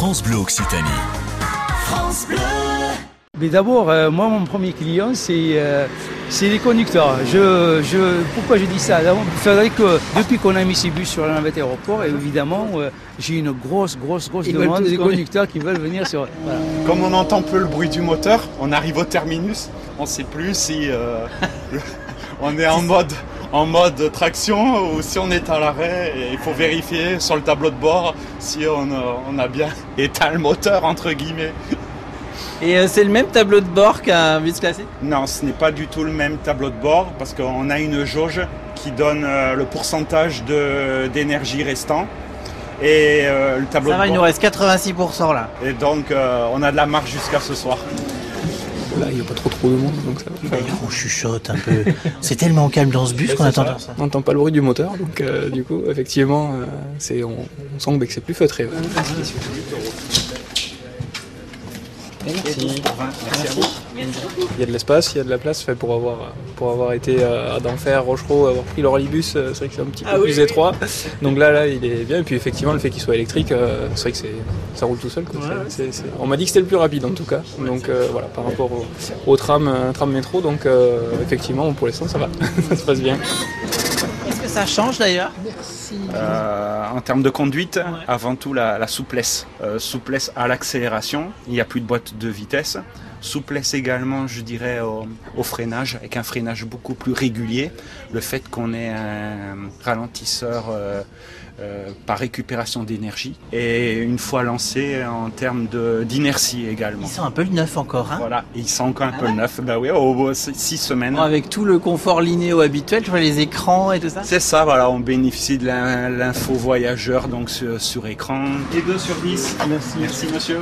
France Bleu Occitanie. France Bleu. Mais d'abord, euh, moi, mon premier client, c'est euh, c'est les conducteurs. Je, je, pourquoi je dis ça? D'abord, faudrait que, depuis qu'on a mis ces bus sur la navette aéroport, évidemment, euh, j'ai une grosse, grosse, grosse Ils demande des conducteurs qui veulent venir sur... voilà. Comme on entend peu le bruit du moteur, on arrive au terminus, on sait plus si euh, on est en mode en mode traction ou si on est à l'arrêt et il faut vérifier sur le tableau de bord si on a, on a bien éteint le moteur entre guillemets. Et euh, c'est le même tableau de bord qu'un bus classique? Non, ce n'est pas du tout le même tableau de bord parce qu'on a une jauge qui donne euh, le pourcentage de- d'énergie restant et euh, le tableau Ça va, de il nous bord. reste 86% là. Et donc euh, on a de la marge jusqu'à ce soir. Là, il n'y a pas trop trop de monde, donc ça va. D'ailleurs, on chuchote un peu. C'est tellement calme dans ce bus qu'on attend ça. On n'entend pas le bruit du moteur, donc euh, du coup, effectivement, euh, c'est, on, on sent que c'est plus feutré. ouais. Il y a de l'espace, il y a de la place fait pour avoir, pour avoir été euh, à d'enfer, Rochereau, avoir pris l'Orlibus, euh, c'est vrai que c'est un petit peu Ah oui, plus oui. étroit. Donc là, là, il est bien. Et puis effectivement, le fait qu'il soit électrique, euh, c'est vrai que c'est, ça roule tout seul. quoi. C'est- c'est- c'est- On m'a dit que c'était le plus rapide en tout cas. Donc euh, voilà, par rapport au, au tram, tram métro. Donc euh, effectivement, pour l'instant, ça va, ça se passe bien. Est-ce que ça change d'ailleurs? Euh, en termes de conduite, avant tout la, la souplesse. Euh, souplesse à l'accélération, il n'y a plus de boîte de vitesse. Souplesse également, je dirais, au, au freinage, avec un freinage beaucoup plus régulier. Le fait qu'on ait un ralentisseur euh, euh, par récupération d'énergie. Et une fois lancé, en termes d'inertie également. Ils sont un peu le neuf encore. Hein Voilà, et il sent encore un peu neuf. Bah oui, au bout de six semaines. Bon, avec tout le confort linéo habituel, tu vois les écrans et tout ça. C'est ça, voilà, on bénéficie de l'in- l'info voyageur donc sur, sur écran. Et 2 sur 10. Merci. Merci monsieur.